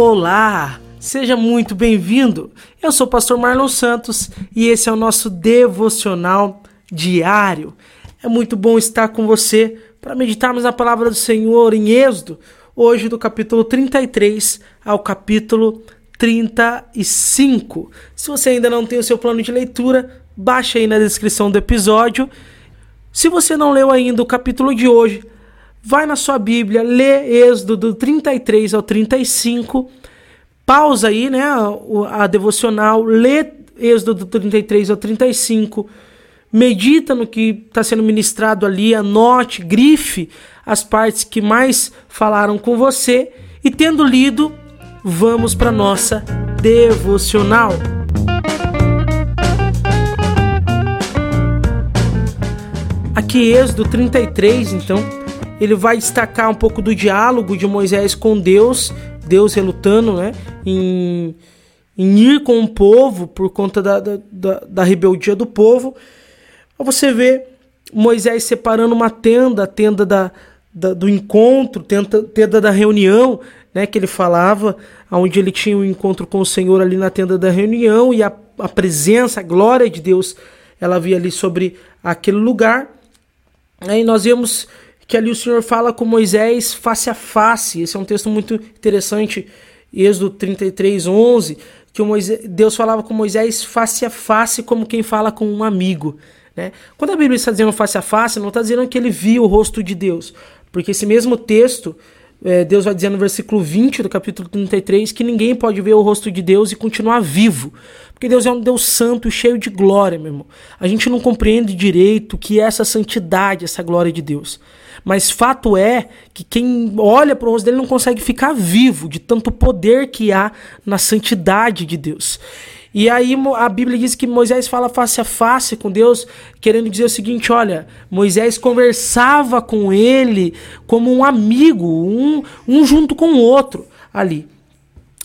Olá, seja muito bem-vindo. Eu sou o pastor Marlon Santos e esse é o nosso devocional diário. É muito bom estar com você para meditarmos a palavra do Senhor em Êxodo, hoje do capítulo 33 ao capítulo 35. Se você ainda não tem o seu plano de leitura, baixe aí na descrição do episódio. Se você não leu ainda o capítulo de hoje, vai na sua Bíblia, lê Êxodo do 33 ao 35, pausa aí, né, a, devocional, lê Êxodo do 33 ao 35, medita no que está sendo ministrado ali, anote, grife as partes que mais falaram com você. E tendo lido, vamos para nossa devocional. Aqui Êxodo 33, então, ele vai destacar um pouco do diálogo de Moisés com Deus, Deus relutando né, em, em ir com o povo por conta da, da, da rebeldia do povo. Você vê Moisés separando uma tenda, a tenda da, da, do encontro, tenda, tenda da reunião, né, que ele falava, onde ele tinha um encontro com o Senhor ali na tenda da reunião e a, a presença, a glória de Deus, ela havia ali sobre aquele lugar. Aí nós vemos que ali o Senhor fala com Moisés face a face. Esse é um texto muito interessante, Êxodo 33, 11, que Moisés, Deus falava com Moisés face a face, como quem fala com um amigo. Né? Quando a Bíblia está dizendo face a face, não está dizendo que ele viu o rosto de Deus, porque esse mesmo texto, é, Deus vai dizer no versículo 20 do capítulo 33 que ninguém pode ver o rosto de Deus e continuar vivo. Porque Deus é um Deus santo cheio de glória, meu irmão. A gente não compreende direito o que é essa santidade, essa glória de Deus. Mas fato é que quem olha para o rosto dele não consegue ficar vivo de tanto poder que há na santidade de Deus. E aí a Bíblia diz que Moisés fala face a face com Deus, querendo dizer o seguinte: olha, Moisés conversava com ele como um amigo, um, um junto com o outro ali,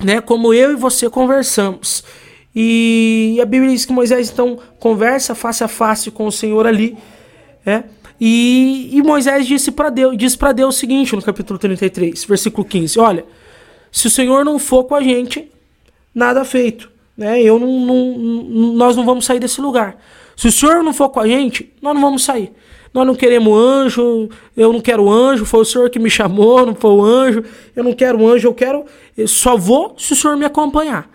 né? Como eu e você conversamos. E a Bíblia diz que Moisés então conversa face a face com o Senhor ali, né? E, e Moisés disse para Deus, disse para Deus o seguinte no capítulo 33, versículo 15: Olha, se o Senhor não for com a gente, nada feito. Né? Eu não, não, nós não vamos sair desse lugar. Se o Senhor não for com a gente, nós não vamos sair. Nós não queremos anjo, eu não quero anjo, foi o Senhor que me chamou, não foi o anjo, eu não quero anjo, eu quero, eu só vou se o Senhor me acompanhar.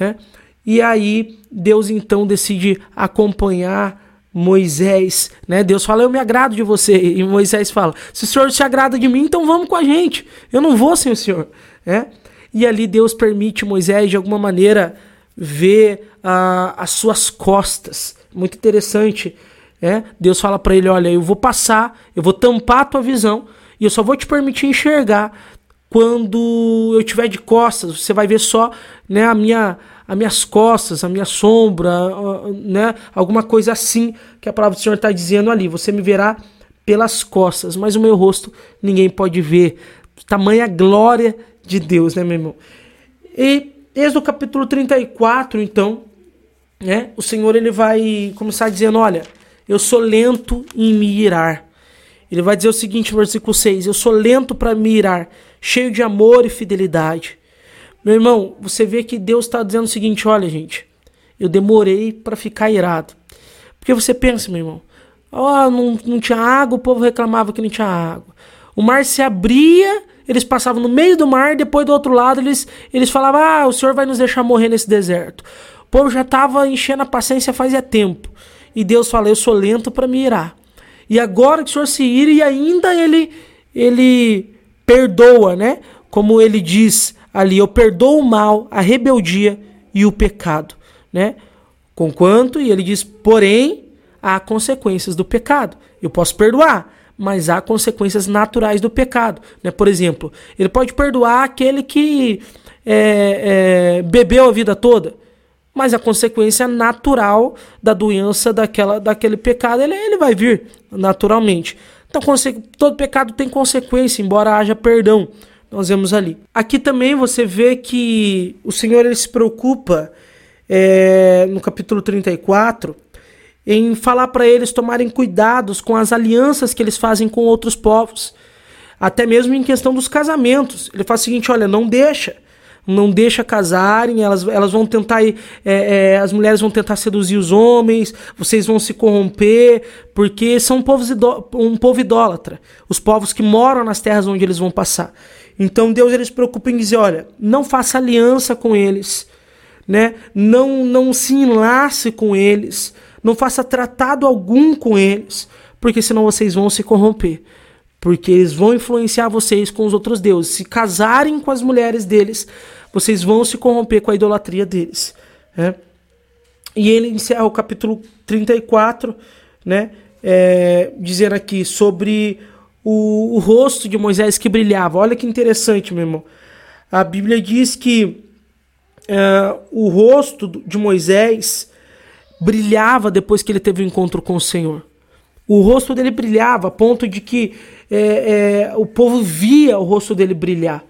Né? E aí Deus então decide acompanhar Moisés, né? Deus fala, eu me agrado de você. E Moisés fala, se o Senhor se agrada de mim, então vamos com a gente. Eu não vou sem o Senhor, né? E ali Deus permite Moisés, de alguma maneira, ver ah, as suas costas. Muito interessante, né? Deus fala para ele, olha, eu vou passar, eu vou tampar a tua visão e eu só vou te permitir enxergar quando eu tiver de costas. Você vai ver só, né, a minha as minhas costas, a minha sombra, né? Alguma coisa assim que a palavra do Senhor está dizendo ali. Você me verá pelas costas, mas o meu rosto ninguém pode ver. Tamanha glória de Deus, né, meu irmão? E desde o capítulo 34, então, né? O Senhor ele vai começar dizendo: Olha, eu sou lento em me irar. Ele vai dizer o seguinte versículo 6: Eu sou lento para me irar, cheio de amor e fidelidade. Meu irmão, você vê que Deus está dizendo o seguinte: olha, gente, eu demorei para ficar irado. Porque você pensa, meu irmão, oh, não, não tinha água, o povo reclamava que não tinha água. O mar se abria, eles passavam no meio do mar, depois do outro lado eles, eles falavam: ah, o senhor vai nos deixar morrer nesse deserto. O povo já estava enchendo a paciência fazia tempo. E Deus fala: eu sou lento para me irar. E agora que o senhor se ira e ainda ele, ele perdoa, né? Como ele diz ali eu perdoo o mal, a rebeldia e o pecado, né? Conquanto, e ele diz, porém, há consequências do pecado. Eu posso perdoar, mas há consequências naturais do pecado. Né? Por exemplo, ele pode perdoar aquele que é, é, bebeu a vida toda, mas a consequência natural da doença daquela, daquele pecado ele, ele vai vir naturalmente. Então, todo pecado tem consequência, embora haja perdão nós vemos ali. Aqui também você vê que o Senhor ele se preocupa é, no capítulo 34 em falar para eles tomarem cuidados com as alianças que eles fazem com outros povos, até mesmo em questão dos casamentos. Ele fala o seguinte: olha, não deixa não deixa casarem, elas, elas vão tentar, é, é, as mulheres vão tentar seduzir os homens, vocês vão se corromper, porque são povos um povo idólatra, os povos que moram nas terras onde eles vão passar. Então Deus ele se preocupa em dizer, olha, não faça aliança com eles, né? Não, não se enlace com eles, não faça tratado algum com eles, porque senão vocês vão se corromper porque eles vão influenciar vocês com os outros deuses. Se casarem com as mulheres deles, vocês vão se corromper com a idolatria deles. Né? E ele encerra o capítulo 34, né? É, dizendo aqui sobre o, o, rosto de Moisés que brilhava. Olha que interessante, meu irmão. A Bíblia diz que é, o rosto de Moisés brilhava depois que ele teve o um encontro com o Senhor. O rosto dele brilhava a ponto de que é, é, o povo via o rosto dele brilhar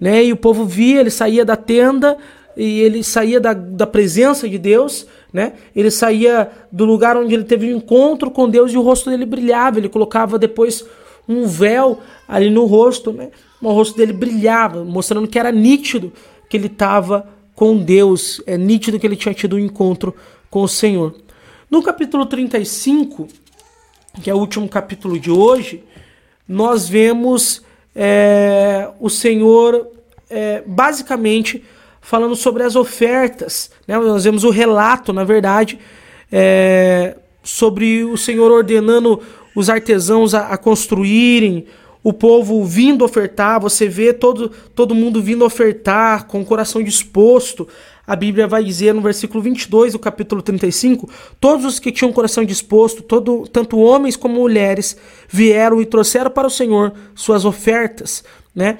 né? E o povo via, ele saía da tenda e ele saía da, da presença de Deus, né? Ele saía do lugar onde ele teve um encontro com Deus e o rosto dele brilhava. Ele colocava depois um véu ali no rosto, né? O rosto dele brilhava, mostrando que era nítido que ele estava com Deus, é nítido que ele tinha tido um encontro com o Senhor. No capítulo 35, que é o último capítulo de hoje, nós vemos é, o Senhor é, basicamente falando sobre as ofertas. Né? Nós vemos o relato, na verdade, é, sobre o Senhor ordenando os artesãos a, a, construírem, o povo vindo ofertar. Você vê todo, todo mundo vindo ofertar com o coração disposto. A Bíblia vai dizer no versículo 22 do capítulo 35: Todos os que tinham coração disposto, todo, tanto homens como mulheres, vieram e trouxeram para o Senhor suas ofertas, né?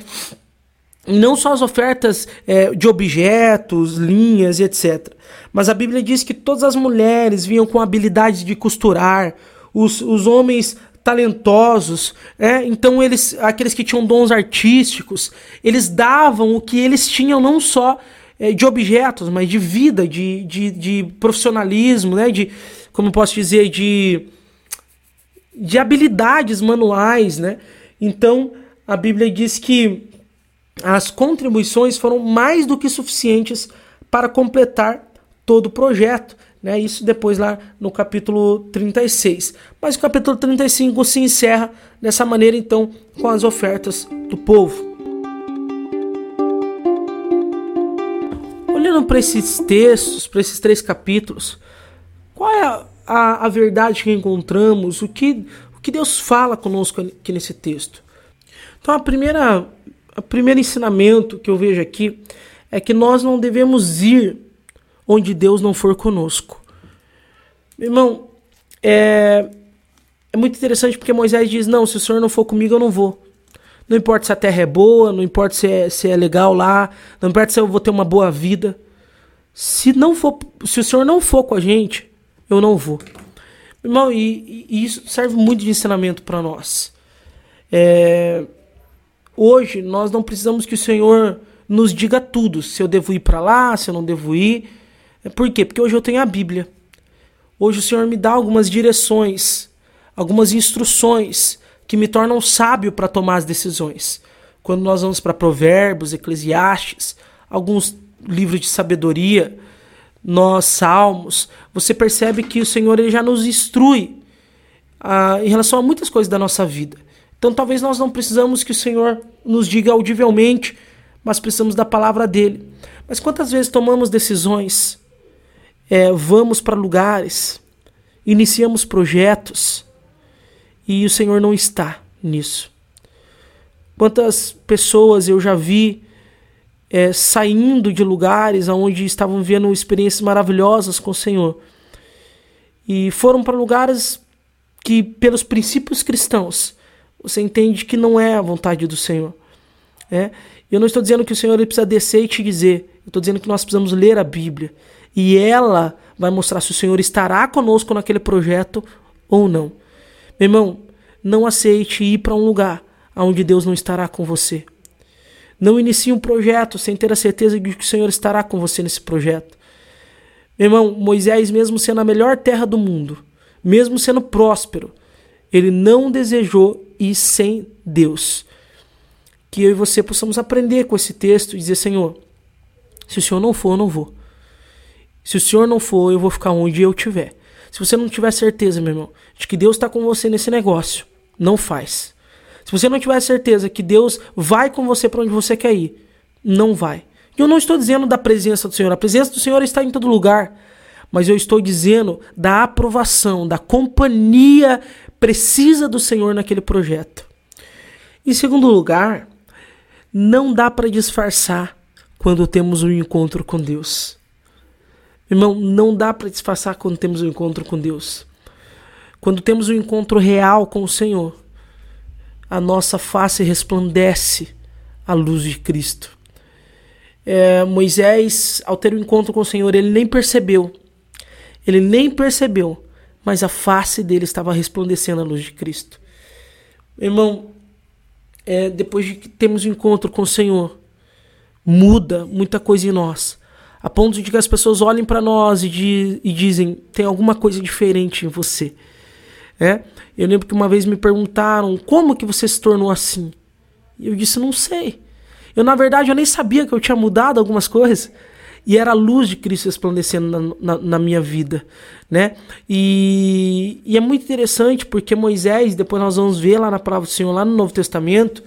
não só as ofertas é, de objetos, linhas e etc. Mas a Bíblia diz que todas as mulheres vinham com habilidade de costurar, os, os homens talentosos, é? então eles, aqueles que tinham dons artísticos, eles davam o que eles tinham não só é, de objetos, mas de vida, de, de, de profissionalismo, né? de, como posso dizer, de, de habilidades manuais. Né? Então a Bíblia diz que as contribuições foram mais do que suficientes para completar todo o projeto. Né? Isso depois lá no capítulo 36. Mas o capítulo 35 se encerra dessa maneira, então, com as ofertas do povo. Olhando para esses textos, para esses três capítulos, qual é a, a, a verdade que encontramos? O que, o que Deus fala conosco aqui nesse texto? Então, a primeira o primeiro ensinamento que eu vejo aqui é que nós não devemos ir onde Deus não for conosco. Irmão, é, é muito interessante porque Moisés diz: Não, se o Senhor não for comigo, eu não vou. Não importa se a terra é boa, não importa se é, se é legal lá, não importa se eu vou ter uma boa vida. Se não for, se o Senhor não for com a gente, eu não vou. Irmão, e, e isso serve muito de ensinamento para nós. É, Hoje nós não precisamos que o Senhor nos diga tudo, se eu devo ir para lá, se eu não devo ir. É, por quê? Porque hoje eu tenho a Bíblia. Hoje o Senhor me dá algumas direções, algumas instruções que me tornam sábio para tomar as decisões. Quando nós vamos para Provérbios, Eclesiastes, alguns livros de sabedoria, nós salmos, você percebe que o Senhor ele já nos instrui ah, em relação a muitas coisas da nossa vida. Então talvez nós não precisamos que o Senhor nos diga audivelmente, mas precisamos da palavra dele. Mas quantas vezes tomamos decisões, é, vamos para lugares, iniciamos projetos e o Senhor não está nisso? Quantas pessoas eu já vi é, saindo de lugares onde estavam vivendo experiências maravilhosas com o Senhor e foram para lugares que, pelos princípios cristãos, você entende que não é a vontade do Senhor. É? Eu não estou dizendo que o Senhor precisa descer e te dizer. Eu estou dizendo que nós precisamos ler a Bíblia. E ela vai mostrar se o Senhor estará conosco naquele projeto ou não. Meu irmão, não aceite ir para um lugar onde Deus não estará com você. Não inicie um projeto sem ter a certeza de que o Senhor estará com você nesse projeto. Meu irmão, Moisés, mesmo sendo a melhor terra do mundo, mesmo sendo próspero, ele não desejou ir sem Deus. Que eu e você possamos aprender com esse texto e dizer: Senhor, Se o senhor não for, eu não vou. Se o senhor não for, eu vou ficar onde eu estiver. Se você não tiver certeza, meu irmão, de que Deus está com você nesse negócio, não faz. Se você não tiver certeza que Deus vai com você para onde você quer ir, não vai. Eu não estou dizendo da presença do Senhor, a presença do Senhor está em todo lugar, mas eu estou dizendo da aprovação, da companhia precisa do Senhor naquele projeto. Em segundo lugar, não dá para disfarçar quando temos um encontro com Deus. Irmão, não dá para disfarçar quando temos um encontro com Deus. Quando temos um encontro real com o Senhor, a nossa face resplandece a luz de Cristo. É, Moisés, ao ter um encontro com o Senhor, ele nem percebeu. Ele nem percebeu, mas a face dele estava resplandecendo a luz de Cristo. Irmão, é, depois de que temos um encontro com o Senhor, muda muita coisa em nós. A ponto de que as pessoas olhem para nós e, di e, dizem: tem alguma coisa diferente em você. É? Eu lembro que uma vez me perguntaram como que você se tornou assim. E eu disse: não sei. Eu, na verdade, eu nem sabia que eu tinha mudado algumas coisas. E era a luz de Cristo resplandecendo na, na, na minha vida, né? E, e, é muito interessante porque Moisés, depois nós vamos ver lá na palavra do Senhor, lá no Novo Testamento,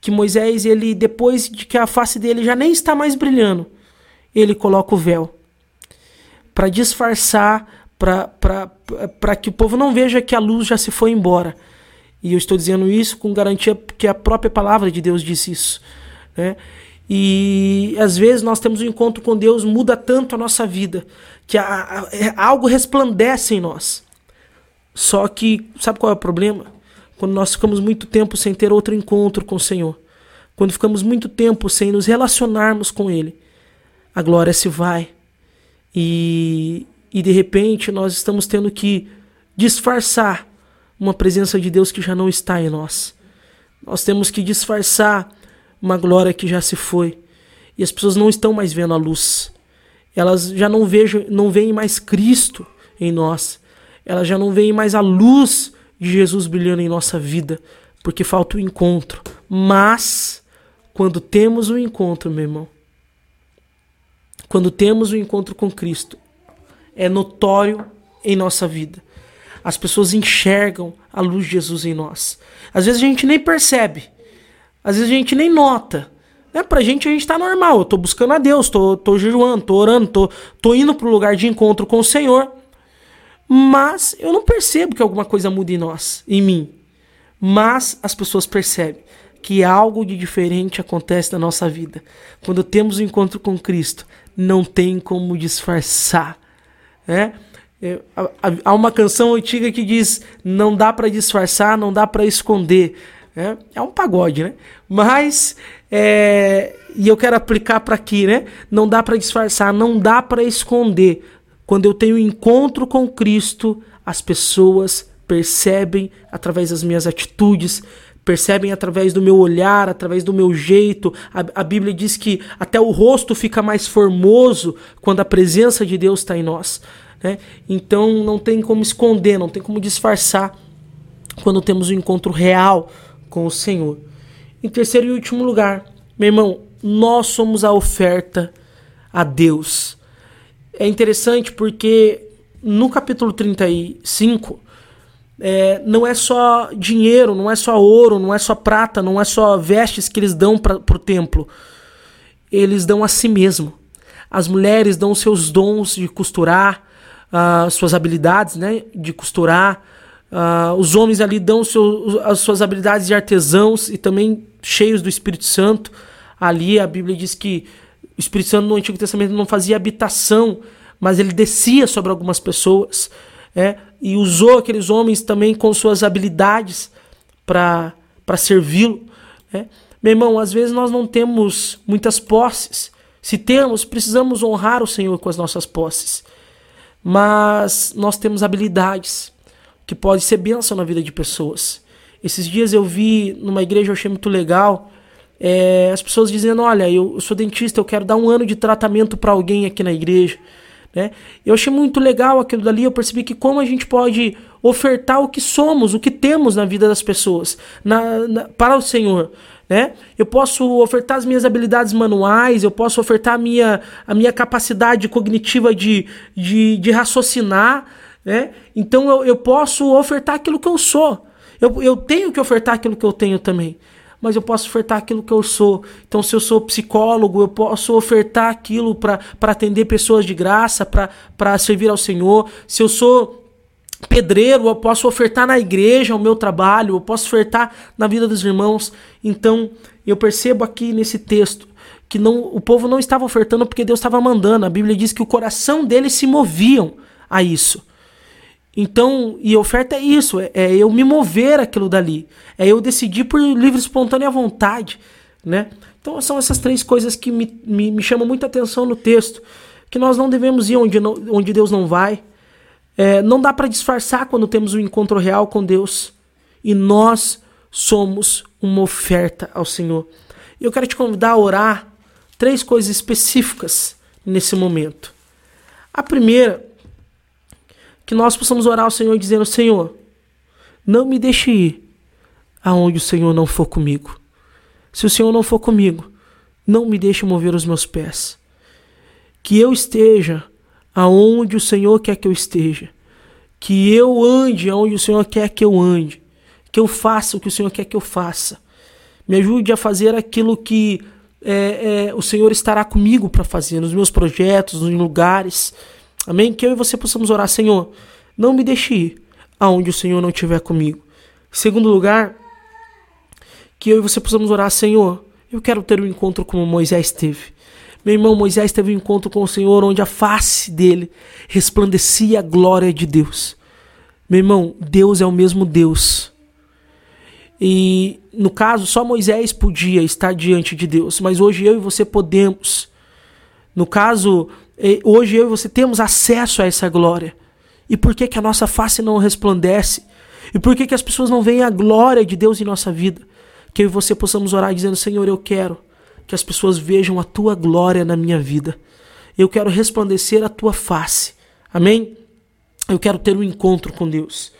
que Moisés, ele depois de que a face dele já nem está mais brilhando, ele coloca o véu para disfarçar, para que o povo não veja que a luz já se foi embora. E eu estou dizendo isso com garantia porque a própria palavra de Deus disse isso. Né? E às vezes nós temos um encontro com Deus, muda tanto a nossa vida, que a, a, é, algo resplandece em nós. Só que, sabe qual é o problema? Quando nós ficamos muito tempo sem ter outro encontro com o Senhor, quando ficamos muito tempo sem nos relacionarmos com Ele, a glória se vai. E, e de repente nós estamos tendo que disfarçar uma presença de Deus que já não está em nós. Nós temos que disfarçar uma glória que já se foi. E as pessoas não estão mais vendo a luz. Elas já não vejam, não veem mais Cristo em nós. Elas já não veem mais a luz de Jesus brilhando em nossa vida, porque falta o encontro. Mas quando temos o um encontro, meu irmão, quando temos o um encontro com Cristo, é notório em nossa vida. As pessoas enxergam a luz de Jesus em nós. Às vezes a gente nem percebe, às vezes a gente nem nota. Né? Pra gente a gente tá normal. Eu tô buscando a Deus, tô, tô jejuando, tô orando, tô, tô indo pro lugar de encontro com o Senhor. Mas eu não percebo que alguma coisa muda em nós, em mim. Mas as pessoas percebem que algo de diferente acontece na nossa vida. Quando temos o um encontro com Cristo, não tem como disfarçar. Né? É, há uma canção antiga que diz: não dá para disfarçar, não dá para esconder. É, é um pagode, né? Mas, é, e eu quero aplicar para aqui, né? Não dá para disfarçar, não dá para esconder. Quando eu tenho encontro com Cristo, as pessoas percebem através das minhas atitudes, percebem através do meu olhar, através do meu jeito. A, a, Bíblia diz que até o rosto fica mais formoso quando a presença de Deus está em nós. Né? Então não tem como esconder, não tem como disfarçar quando temos um encontro real com o Senhor. Em terceiro e último lugar, meu irmão, nós somos a oferta a Deus. É interessante porque no capítulo 35 é, não é só dinheiro, não é só ouro, não é só prata, não é só vestes que eles dão para o templo. Eles dão a si mesmo. As mulheres dão seus dons de costurar, uh, suas habilidades né, de costurar, Uh, os homens ali dão seu, as suas habilidades de artesãos e também cheios do Espírito Santo. Ali a Bíblia diz que o Espírito Santo no Antigo Testamento não fazia habitação, mas ele descia sobre algumas pessoas. É, e usou aqueles homens também com suas habilidades para servi-lo. É. Meu irmão, às vezes nós não temos muitas posses. Se temos, precisamos honrar o Senhor com as nossas posses. Mas nós temos habilidades que pode ser bênção na vida de pessoas. Esses dias eu vi numa igreja, eu achei muito legal, é, as pessoas dizendo: Olha, eu, eu, sou dentista, eu quero dar um ano de tratamento para alguém aqui na igreja. Né? Eu achei muito legal aquilo dali, eu percebi que como a gente pode ofertar o que somos, o que temos na vida das pessoas, na, na, para o Senhor. Né? Eu posso ofertar as minhas habilidades manuais, eu posso ofertar a minha, a minha capacidade cognitiva de, de, de raciocinar, né? Então eu, eu posso ofertar aquilo que eu sou. Eu, eu tenho que ofertar aquilo que eu tenho também mas eu posso ofertar aquilo que eu sou. Então, se eu sou psicólogo, eu posso ofertar aquilo para atender pessoas de graça, para servir ao Senhor. Se eu sou pedreiro, eu posso ofertar na igreja o meu trabalho, eu posso ofertar na vida dos irmãos. Então, eu percebo aqui nesse texto que não, o povo não estava ofertando porque Deus estava mandando. A Bíblia diz que o coração deles se moviam a isso. Então, e oferta é isso, é, é, eu me mover aquilo dali, é eu decidir por livre espontânea vontade, né? Então são essas três coisas que me, me, me chamam muita atenção no texto, que nós não devemos ir onde, não, onde Deus não vai, é, não dá para disfarçar quando temos um encontro real com Deus, e nós somos uma oferta ao Senhor. E eu quero te convidar a orar três coisas específicas nesse momento. A primeira que nós possamos orar ao Senhor dizendo: Senhor, não me deixe ir aonde o Senhor não for comigo. Se o Senhor não for comigo, não me deixe mover os meus pés. Que eu esteja aonde o Senhor quer que eu esteja. Que eu ande aonde o Senhor quer que eu ande. Que eu faça o que o Senhor quer que eu faça. Me ajude a fazer aquilo que é, é, o Senhor estará comigo para fazer, nos meus projetos, nos lugares Amém? Que eu e você possamos orar, Senhor, não me deixe ir aonde o Senhor não estiver comigo. Segundo lugar, que eu e você possamos orar, Senhor, eu quero ter um encontro como Moisés teve. Meu irmão, Moisés teve um encontro com o Senhor onde a face dele resplandecia a glória de Deus. Meu irmão, Deus é o mesmo Deus. E no caso, só Moisés podia estar diante de Deus, mas hoje eu e você podemos. No caso, hoje eu e você temos acesso a essa glória. E por que, que a nossa face não resplandece? E por que, que as pessoas não veem a glória de Deus em nossa vida? Que eu e você possamos orar dizendo: Senhor, eu quero que as pessoas vejam a tua glória na minha vida. Eu quero resplandecer a tua face. Amém? Eu quero ter um encontro com Deus.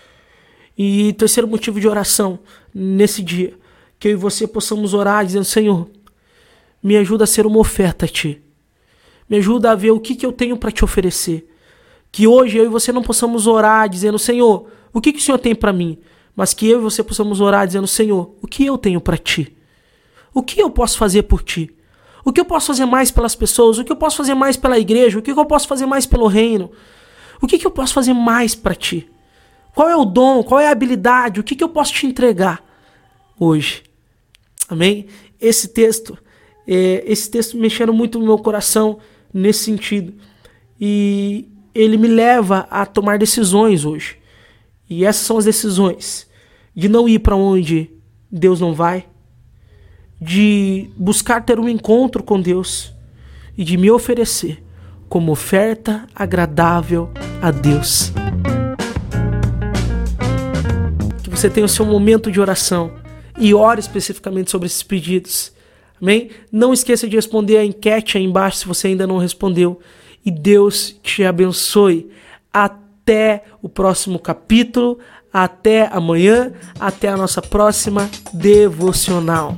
E terceiro motivo de oração nesse dia, que eu e você possamos orar dizendo: Senhor, me ajuda a ser uma oferta a ti. Me ajuda a ver o que, que eu tenho para te oferecer. Que hoje eu e você não possamos orar dizendo, Senhor, o que, que o Senhor tem para mim? Mas que eu e você possamos orar dizendo, Senhor, o que eu tenho para ti? O que eu posso fazer por ti? O que eu posso fazer mais pelas pessoas? O que eu posso fazer mais pela igreja? O que eu posso fazer mais pelo reino? O que, que eu posso fazer mais para ti? Qual é o dom? Qual é a habilidade? O que, que eu posso te entregar hoje? Amém? Esse texto, é, esse texto mexendo muito no meu coração nesse sentido. E ele me leva a tomar decisões hoje. E essas são as decisões de não ir para onde Deus não vai, de buscar ter um encontro com Deus e de me oferecer como oferta agradável a Deus. Que você tenha o seu momento de oração e ore especificamente sobre esses pedidos Amém? Não esqueça de responder a enquete aí embaixo se você ainda não respondeu. E Deus te abençoe. Até o próximo capítulo. Até amanhã. Até a nossa próxima devocional.